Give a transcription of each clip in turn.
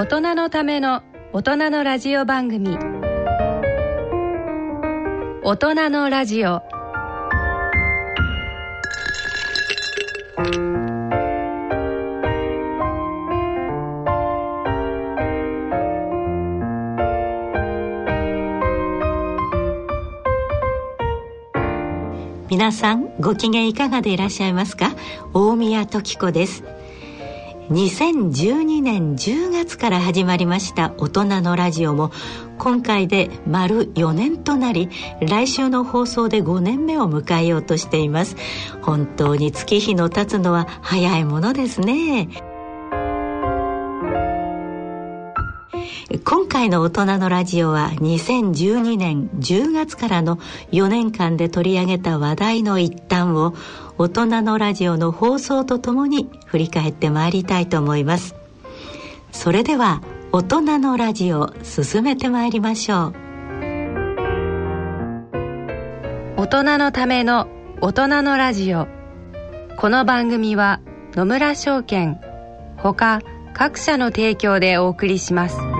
大人のための大人のラジオ番組。大人のラジオ。皆さんご機嫌いかがでいらっしゃいますか？大宮時子です。2012年10月から始まりました大人のラジオも今回で丸4年となり来週の放送で5年目を迎えようとしています。本当に月日の経つのは早いものですね。今回の大人のラジオは2012年10月からの4年間で取り上げた話題の一端を大人のラジオの放送とともに振り返ってまいりたいと思います。それでは大人のラジオ進めてまいりましょう。大人のための大人のラジオ。この番組は野村証券ほか各社の提供でお送りします。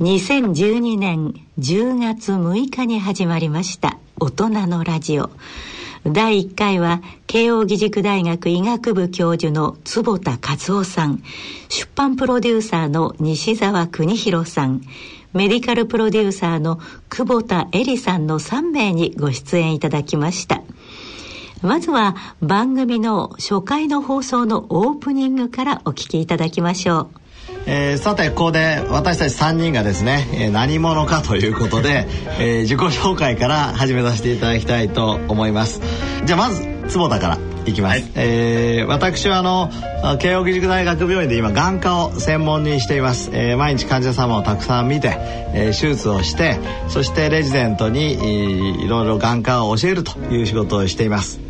2012年10月6日に始まりました大人のラジオ。第1回は慶應義塾大学医学部教授の坪田和夫さん出版プロデューサーの西澤邦弘さんメディカルプロデューサーの久保田恵里さんの3名にご出演いただきました。まずは番組の初回の放送のオープニングからお聞きいただきましょう。えー、さてここで私たち3人がですね、えー、何者かということで、えー、自己紹介から始めさせていただきたいと思います。じゃあまず坪田からいきます、はい、えー、私はあの慶應義塾大学病院で今眼科を専門にしています、えー、毎日患者様をたくさん見て、えー、手術をしてそしてレジデントに、えー、いろいろ眼科を教えるという仕事をしています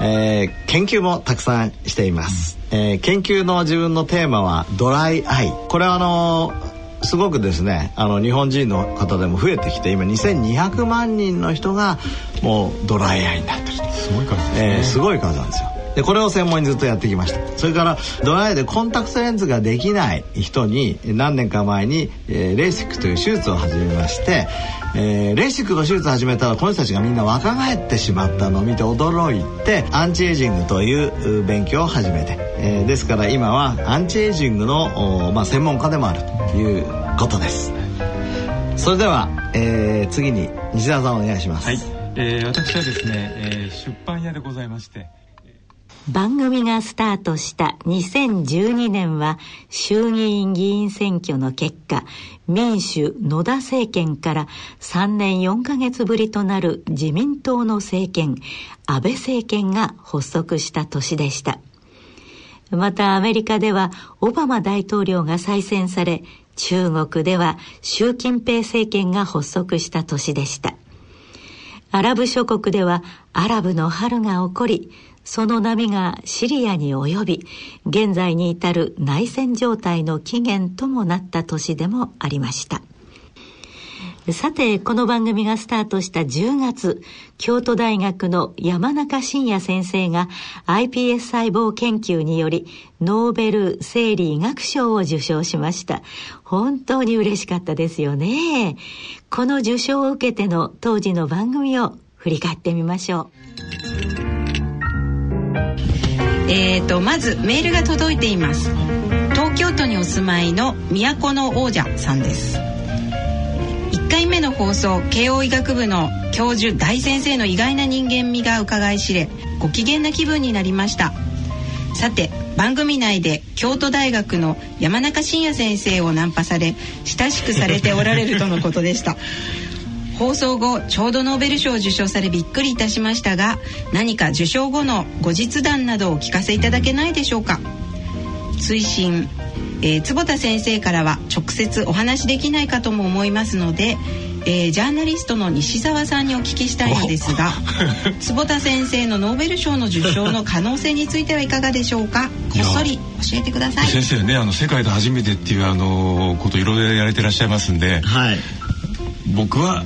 えー、研究もたくさんしています、えー、研究の自分のテーマはドライアイ。これはあのー、すごくですねあの日本人の方でも増えてきて今2200万人の人がもうドライアイになってるすごい数ですね、えー、すごい数なんですよでこれを専門にずっとやってきました。それからドライでコンタクトレンズができない人に何年か前に、えー、レーシックという手術を始めまして、えー、レーシックの手術を始めたらこの人たちがみんな若返ってしまったのを見て驚いてアンチエイジングという勉強を始めて、えー、ですから今はアンチエイジングの、まあ、専門家でもあるということです。それでは、えー、次に西田さんお願いします。はい、えー、私はですね、えー、出版屋でございまして番組がスタートした2012年は衆議院議員選挙の結果民主野田政権から3年4ヶ月ぶりとなる自民党の政権安倍政権が発足した年でした。またアメリカではオバマ大統領が再選され中国では習近平政権が発足した年でした。アラブ諸国ではアラブの春が起こりその波がシリアに及び現在に至る内戦状態の起源ともなった年でもありました。さてこの番組がスタートした10月京都大学の山中伸也先生が iPS 細胞研究によりノーベル生理医学賞を受賞しました。本当に嬉しかったですよね。この受賞を受けての当時の番組を振り返ってみましょう。えーとまずメールが届いています。東京都にお住まいの都の王者さんです。1回目の放送慶応医学部の教授大先生の意外な人間味が伺い知れご機嫌な気分になりました。さて番組内で京都大学の山中伸也先生をナンパされ親しくされておられるとのことでした。放送後ちょうどノーベル賞を受賞されびっくりいたしましたが何か受賞後の後日談などをお聞かせいただけないでしょうか？推進、えー、坪田先生からは直接お話できないかとも思いますので、えー、ジャーナリストの西澤さんにお聞きしたいのですが坪田先生のノーベル賞の受賞の可能性についてはいかがでしょうか？こっそり教えてください。先生ねあの世界で初めてっていうあのこといろいろやれてらっしゃいますんで、はい、僕は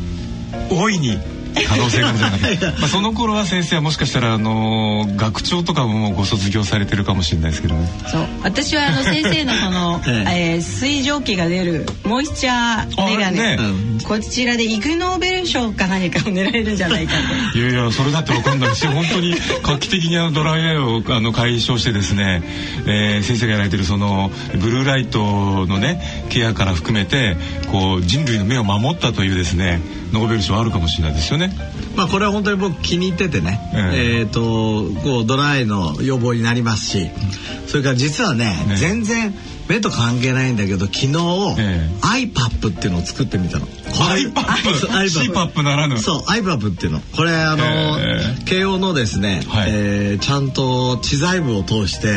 大いに可能性があるんじゃない。か とまあその頃は先生はもしかしたらあの学長とかももうご卒業されてるかもしれないですけどね。そう。私はあの先生のこの、えー、水蒸気が出るモイスチャーメガネ、ね、こちらでイグ・ノーベル賞か何かを狙えるんじゃないかと。いやいやそれだって分かんないし本当に画期的にあのドライアイをあの解消してですね、えー、先生がやられてるそのブルーライトのねケアから含めてこう人類の目を守ったというですねノーベル賞あるかもしれないですよね。まあこれは本当に僕気に入っててね、えー、えーとこうドライの予防になりますし。それから実はね、ね、全然目と関係ないんだけど昨日、えー、iPap っていうのを作ってみたの。iPap ならぬ？そう iPap っていうの。これあの、えー、慶応のですね、はい、えー、ちゃんと知財部を通して、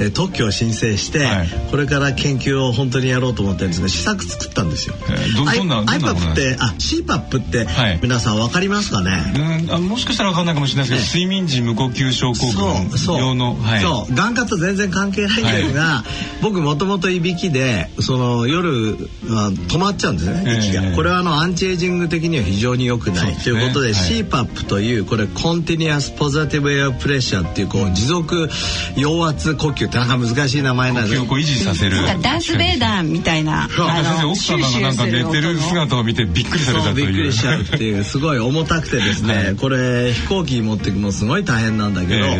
えー、特許を申請して、はい、これから研究を本当にやろうと思ってるんですが試作作ったんですよ。えー、どどんな iPap ってあ CPAP って皆さんわかりますかね？うんあもしかしたらわかんないかもしれないですけど、睡眠時無呼吸症候群用のそうそう。眼科と全然関係ないんですが、僕もともといびきでその夜止まっちゃうんですね息が、えー、これはあのアンチエイジング的には非常に良くない、ということで、はい、CPAP というこれコンティニアスポザティブエアプレッシャーっていうこう持続陽圧呼吸ってなんか難しい名前なんで呼吸を維持させる。ダース・ベイダーみたいな先生奥様がなんか寝てる姿を見てびっくりされたという。びっくりしちゃうっていうすごい重たくてですね、はい、これ飛行機持ってくもすごい大変なんだけど、え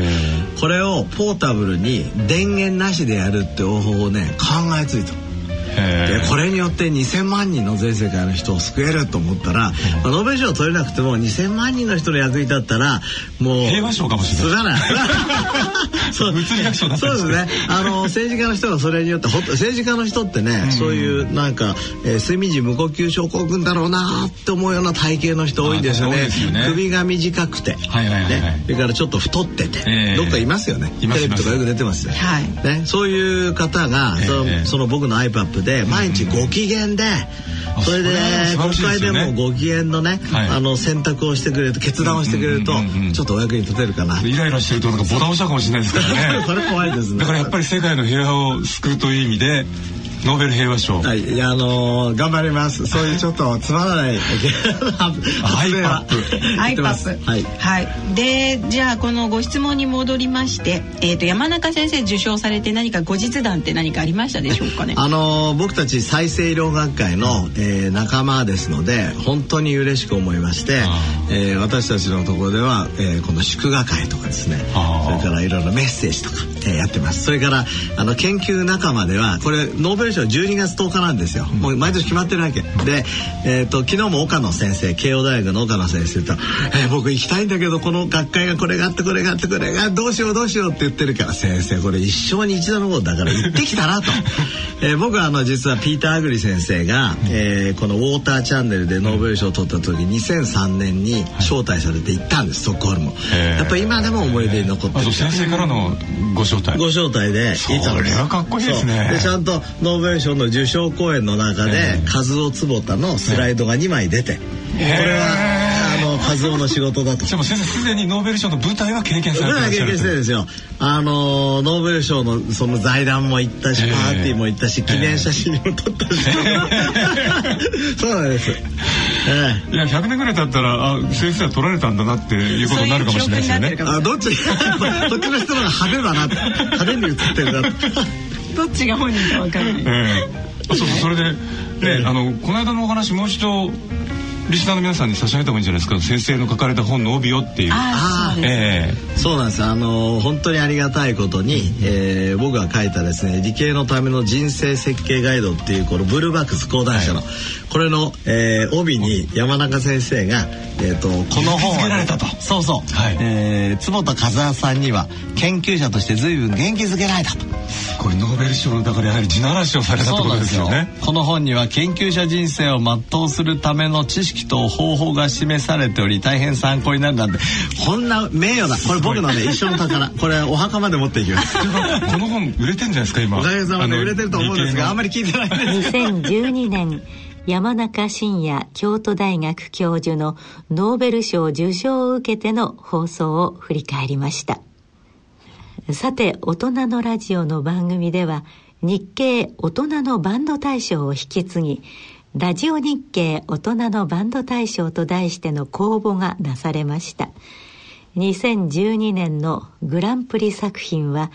ー、これをポータブルに電源なしでやるって方法をね考えついた。でこれによって2,000万人の全世界の人を救えると思ったら、まあ、ノーベル賞取れなくても2,000万人の人の役に立ったらもう平和賞かもしれない。そう。物理学賞だそうですね。あの政治家の人がそれによって政治家の人ってね、うん、そういうなんか、えー、睡眠時無呼吸症候群だろうなって思うような体型の人多いんですよね。よね。首が短くて、はいはいはい、ね、それからちょっと太ってて、えー、どっかいますよね。テレビとかよく出てますよ。はい。ね、そういう方が、えー、そのその僕の iPad で毎日ご機嫌で、それで国会でもご機嫌のね、あの選択をしてくれると決断をしてくれるとちょっとお役に立てるかな。イライラしてるとなんかボタン押したかもしれないですからね。それ怖いですね。だからやっぱり世界の平和を救うという意味でノーベル平和賞。はい、いやあのー、頑張ります。そういうちょっとつまらない発明は。アイパップ。はい。はい。で、じゃあこのご質問に戻りまして、えっ、ー、と山中先生受賞されて何か後日談って何かありましたでしょうかね？あのー、僕たち再生医療学会の、えー、仲間ですので本当に嬉しく思いまして、えー、私たちのところでは、えー、この祝賀会とかですね、それからいろいろメッセージとか、えー、やってます。それからあの研究仲間ではこれノーベル賞12月10日なんですよ、もう毎年決まってるわけ。で、えーと、昨日も岡野先生慶応大学の岡野先生と「えー、僕行きたいんだけどこの学会がこれがあってこれがあってこれがどうしようどうしよう」って言ってるから「先生これ一生に一度のことだから 行ってきたら」と、えー、僕はあの実はピーター・アグリ先生が、えー、この「ウォーターチャンネル」でノーベル賞を取った時2003年に招待されて行ったんですストックホルム。やっぱ今でも思い出に残ってる。先生からのご招待。ご招待で。それはかっこいいですね。でちゃんとノーベル賞の受賞公演の中で和夫坪田のスライドが2枚出て。これはあの和夫の仕事だと。でも先生すでにノーベル賞の舞台は経験されてらっしゃる経験してるんですよ。あのノーベル賞のその財団も行ったしパーティーも行ったし記念写真も撮ったし。そうなんです。ええ、いや100年ぐらい経ったらあ先生は取られたんだなっていうことになるかもしれないですよね。あどっちこっちの人のが派手だな派手に映ってるな どっちが本人かわからない。えー、あそうそうそれでね、あのこの間のお話もう一度リスナーの皆さんに差し上げた方がいいんじゃないですか？先生の書かれた本の帯をっていう。ああえそうなんです。あの本当にありがたいことに、えー僕が書いたですね理系のための人生設計ガイドっていうこのブルーバックス講談社の、これの、えー帯に山中先生が、えー、とこの本は、ね、そうそう、はい。えー坪田和也さんには研究者として随分元気づけられたと。えこれノーベル賞だからやはり地ならしをされたってことですよね。この本には研究者人生を全うするための知識と方法が示されており大変参考になるなんてこんな名誉なこれ僕のね一生の宝。これお墓まで持っていきます。この本売れてんじゃないですか今。おかげさまで売れてると思うんですがあんまり聞いてないんです。2012年山中伸也京都大学教授のノーベル賞受賞を受けての放送を振り返りました。さて大人のラジオの番組では日経大人のバンド大賞を引き継ぎラジオ日経大人のバンド大賞と題しての公募がなされました。2012年のグランプリ作品は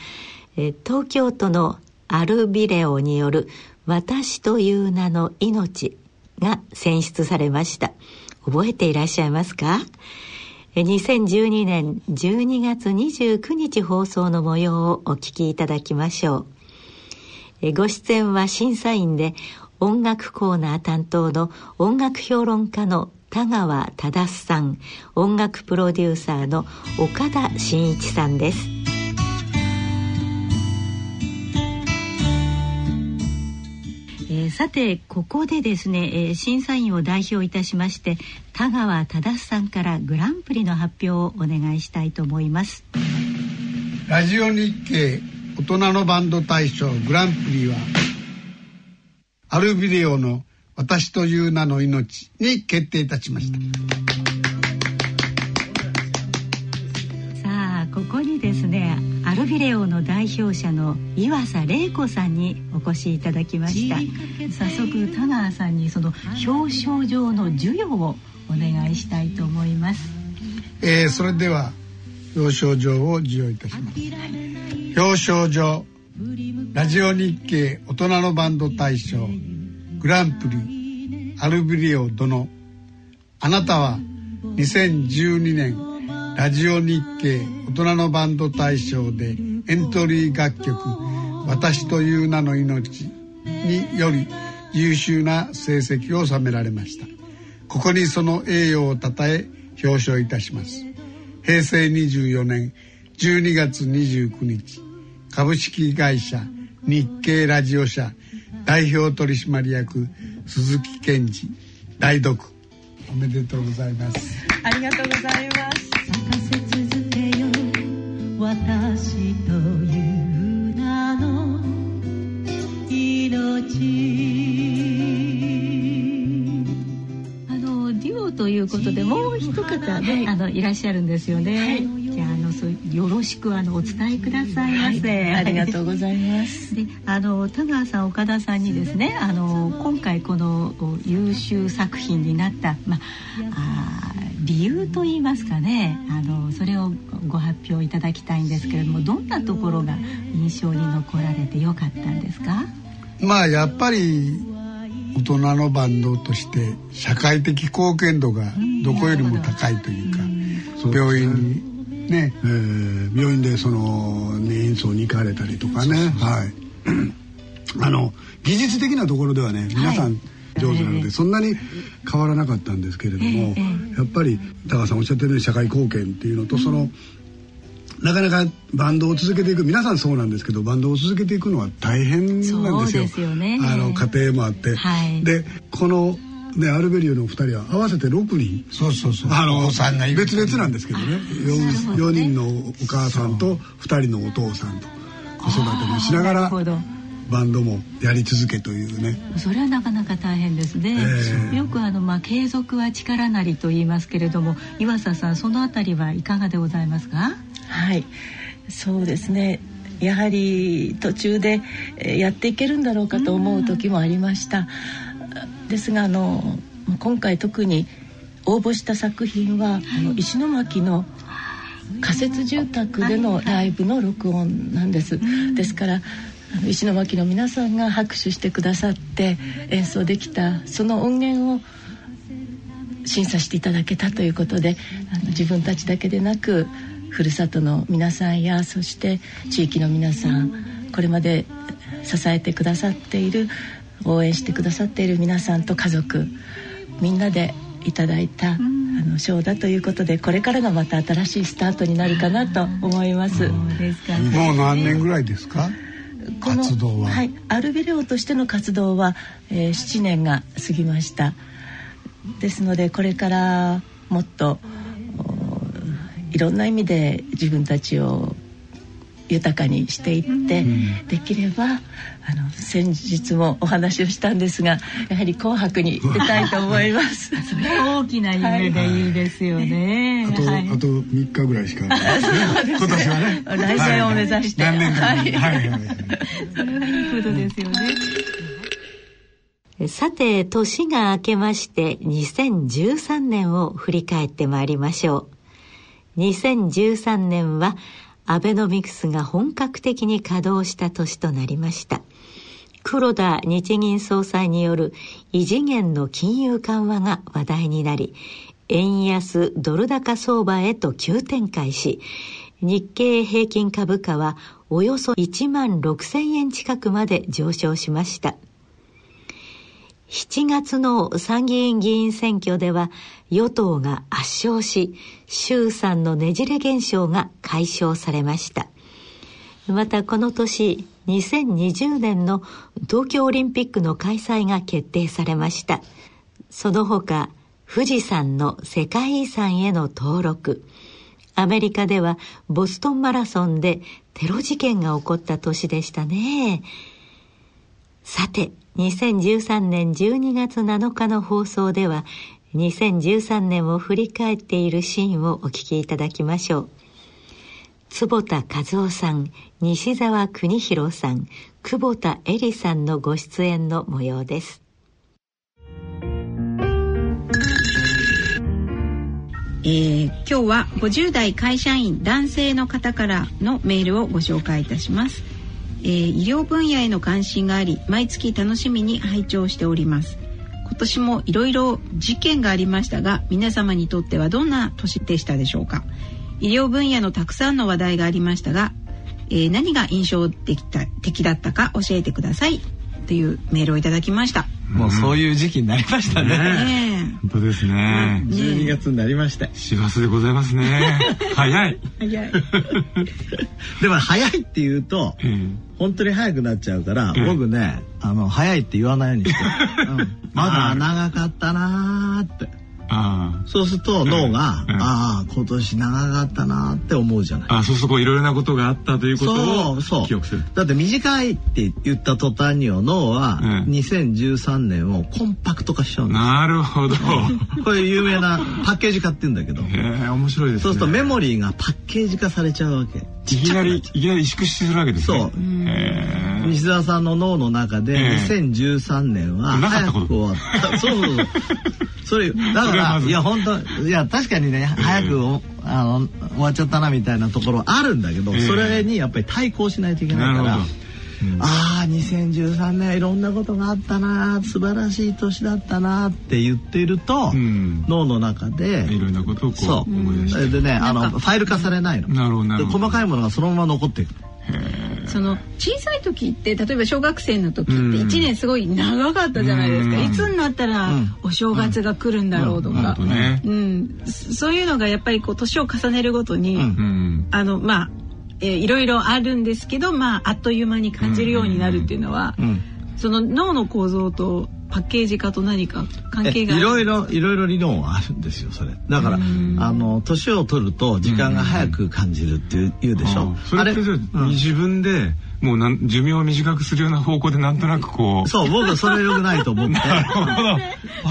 東京都のアルビレオによる「私という名の命」が選出されました。覚えていらっしゃいますか？2012年12月29日放送の模様をお聞きいただきましょう。ご出演は審査員で音楽コーナー担当の音楽評論家の田川忠さん音楽プロデューサーの岡田真一さんです。えさてここでですね、えー審査員を代表いたしまして田川忠さんからグランプリの発表をお願いしたいと思います。ラジオ日経大人のバンド大賞グランプリはアルビデオの私という名の命に決定いたしました。さあここにですねアルビレオの代表者の岩佐玲子さんにお越しいただきました。早速田川さんにその表彰状の授与をお願いしたいと思います。えーそれでは表彰状を授与いたします。表彰状ラジオ日経大人のバンド大賞グランプリアルビリオ殿。あなたは2012年ラジオ日経大人のバンド大賞でエントリー楽曲「私という名の命」により優秀な成績を収められました。ここにその栄誉をたたえ表彰いたします。平成24年12月29日株式会社日経ラジオ社代表取締役鈴木健二代読。おめでとうございます。ありがとうございます。続けよ私という名の命。あのデュオということでもう一方ね、あのいらっしゃるんですよね、じゃああのそうよろしくあのお伝えくださいませ、ありがとうございます。であの田川さん岡田さんにですねあの今回このお優秀作品になった、まあ、理由といいますかねあのそれをご発表いただきたいんですけれどもどんなところが印象に残られてよかったんですか？まあやっぱり大人のバンドとして社会的貢献度がどこよりも高いというか、病院にね、えー病院でその年院層に行かれたりとかね。はい。あの技術的なところではね皆さん上手なので、そんなに変わらなかったんですけれども、やっぱり高橋さんおっしゃってるように社会貢献っていうのと、そのなかなかバンドを続けていく皆さんそうなんですけどバンドを続けていくのは大変なんですよ。そうですよね。あの家庭もあって、はい。でこのねアルベリオのお二人は合わせて6人。そうそうそう。あの別々なんですけどね。4, 4人のお母さんと2人のお父さんと子育てもしながらバンドもやり続けというね。それはなかなか大変ですね、ええ。よくあの、まあ、継続は力なりと言いますけれども岩佐さんそのあたりはいかがでございますか？はい、そうですね。やはり途中でえーやっていけるんだろうかと思う時もありました。ですがあの今回特に応募した作品は、あの石巻の仮設住宅でのライブの録音なんです。ですから石巻の皆さんが拍手してくださって演奏できたその音源を審査していただけたということであの自分たちだけでなくふるさとの皆さんやそして地域の皆さんこれまで支えてくださっている応援してくださっている皆さんと家族みんなでいただいた、あの賞だということでこれからがまた新しいスタートになるかなと思います。もう何年ぐらいですか？この活動は。はい、アルベレオとしての活動は、えー7年が過ぎました。ですのでこれからもっとおいろんな意味で自分たちを豊かにしていって、できればあの先日もお話をしたんですがやはり「紅白」に出たいと思います。それは大きな夢でい。いですよね。あと、はい。あと3日ぐらいしか今年はね。来年を目指して。何年か。にはいはいはい。それはいいことですよね。さて、年が明けまして2013年を振り返ってまいりましょう。2013年はアベノミクスが本格的に稼働した年となりました。黒田日銀総裁による異次元の金融緩和が話題になり、円安ドル高相場へと急展開し、日経平均株価はおよそ1万6000円近くまで上昇しました。7月の参議院議員選挙では与党が圧勝し衆参のねじれ現象が解消されました。またこの年2020年の東京オリンピックの開催が決定されました。その他富士山の世界遺産への登録。アメリカではボストンマラソンでテロ事件が起こった年でしたね。さて、2013年12月7日の放送では、2013年を振り返っているシーンをお聞きいただきましょう。坪田和夫さん、西澤邦弘さん、久保田恵里さんのご出演の模様です。えー今日は50代会社員男性の方からのメールをご紹介いたします、えー医療分野への関心があり毎月楽しみに拝聴しております今年もいろいろ事件がありましたが皆様にとってはどんな年でしたでしょうか医療分野のたくさんの話題がありましたが、えー何が印象的だ的だったか教えてくださいというメールをいただきましたもうそういう時期になりましたね。ね本当ですね。12月になりまして。師走でございますね。早い。え早い でも早いって言うと、うん本当に早くなっちゃうから、うん僕ね、あの、早いって言わないようにして。うんまだ長かったなーって。あそうすると脳が、うんああ、今年長かったなーって思うじゃないあ。。あそうするとこういろいろなことがあったということをそうそう記憶する。だって短いって言った途端には脳はうん2013年をコンパクト化しちゃうんですなるほど。これ有名なパッケージ化って言うんだけど、へえ面白いですね。そうするとメモリーがパッケージ化されちゃうわけ。いきなりいきなり萎縮するわけですね。そう西澤さんの脳の中でええ2013年は早く終わった。そうそうそう。それだからいや本当いや確かにね早くおあの終わっちゃったなみたいなところあるんだけど、ええそれにやっぱり対抗しないといけないから。うん。ああ2013年いろんなことがあったな素晴らしい年だったなって言っていると、うん。脳の中でいろんなことをこうそう。思い出して。でねあのファイル化されないの。なるほどなるほど。で細かいものがそのまま残っていくその小さい時って例えば小学生の時ってうん。1年すごい長かったじゃないですか、うん。いつになったらうん。お正月が来るんだろうとか。うん。そそういうのがやっぱりこう年を重ねるごとに。あのまあ、えーいろいろあるんですけど、まあ、あっという間に感じるようになるっていうのは、うん。その脳の構造とパッケージ化と何か関係がいろいろいろいろ理論はあるんですよそれ。だからあの年を取ると時間が早く感じるっていう言うでしょ？あそれってじゃあうん。自分でもうなん寿命を短くするような方向でなんとなくこう。そう僕はそれ良くないと思って。なるほど。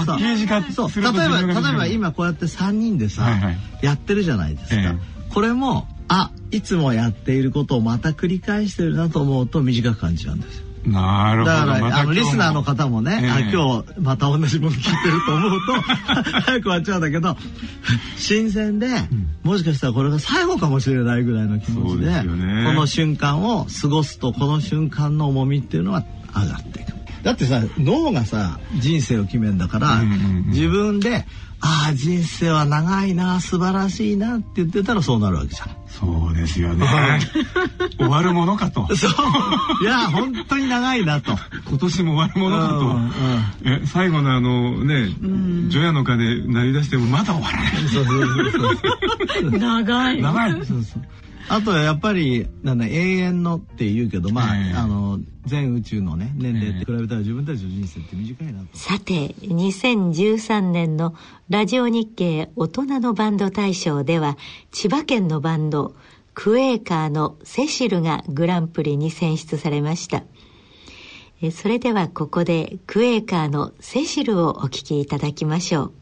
パッケージ化そう。例えば例えば今こうやって3人でさ、はいはい。やってるじゃないですか、え。これもあいつもやっていることをまた繰り返してるなと思うと短く感じちゃうんですよなるほど。だから、あのリスナーの方もね、あええ今日また同じもの聞いてると思うと 早く終わっちゃうんだけど 新鮮で、もしかしたらこれが最後かもしれないぐらいの気持ちででねこの瞬間を過ごすとこの瞬間の重みっていうのは上がっていく。だってさ脳がさ人生を決めるんだから、自分でああ人生は長いな素晴らしいなって言ってたらそうなるわけじゃん。そうですよね。終わるものかと。そう。いや本当に長いなと。今年も終わるものかと、うんうん、え最後のあのね除夜の鐘鳴り出してもまだ終わらない。長い。長い。そうそうあとはやっぱりなんだ永遠のって言うけどまあ、えー、あの全宇宙のね年齢って比べたら自分たちの人生って短いなと、さて2013年のラジオ日経大人のバンド大賞では千葉県のバンドクエーカーのセシルがグランプリに選出されました。それではここでクエーカーのセシルをお聴きいただきましょう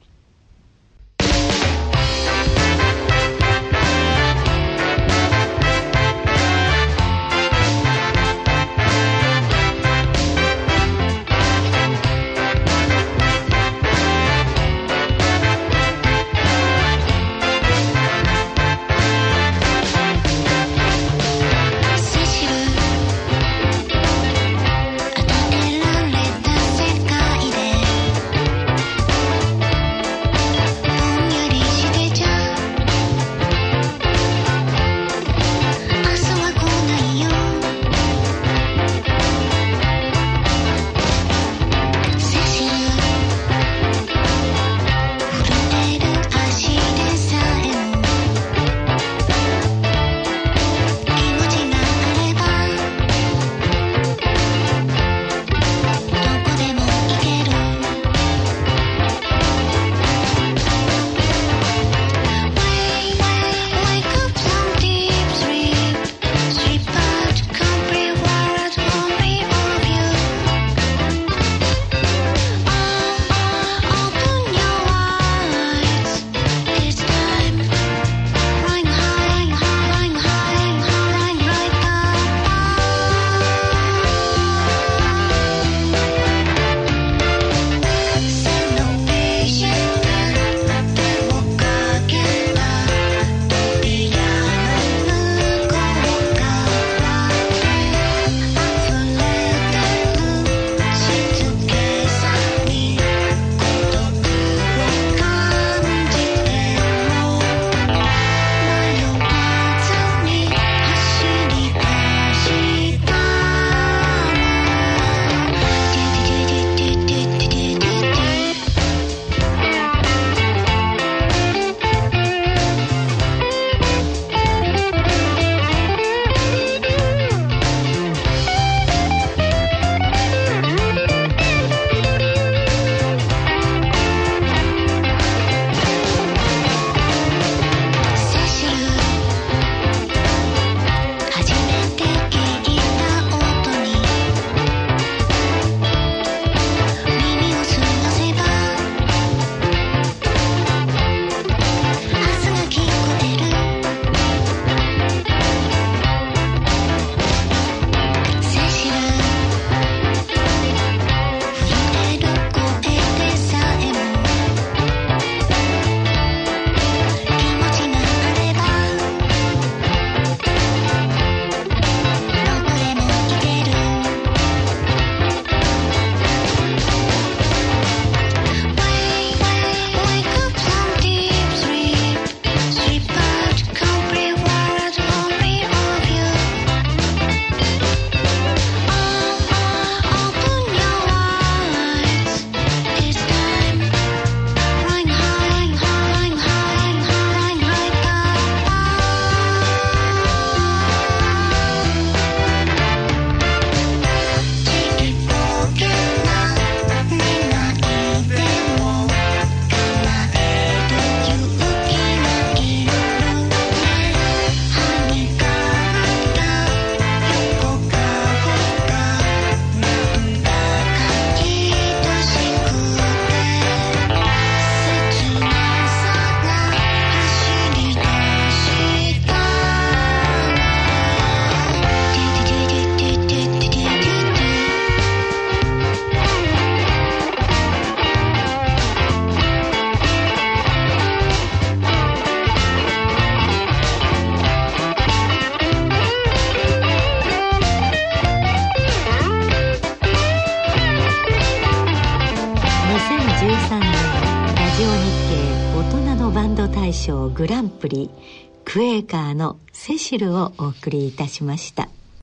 クエーカーのセシルをお送りいたしました。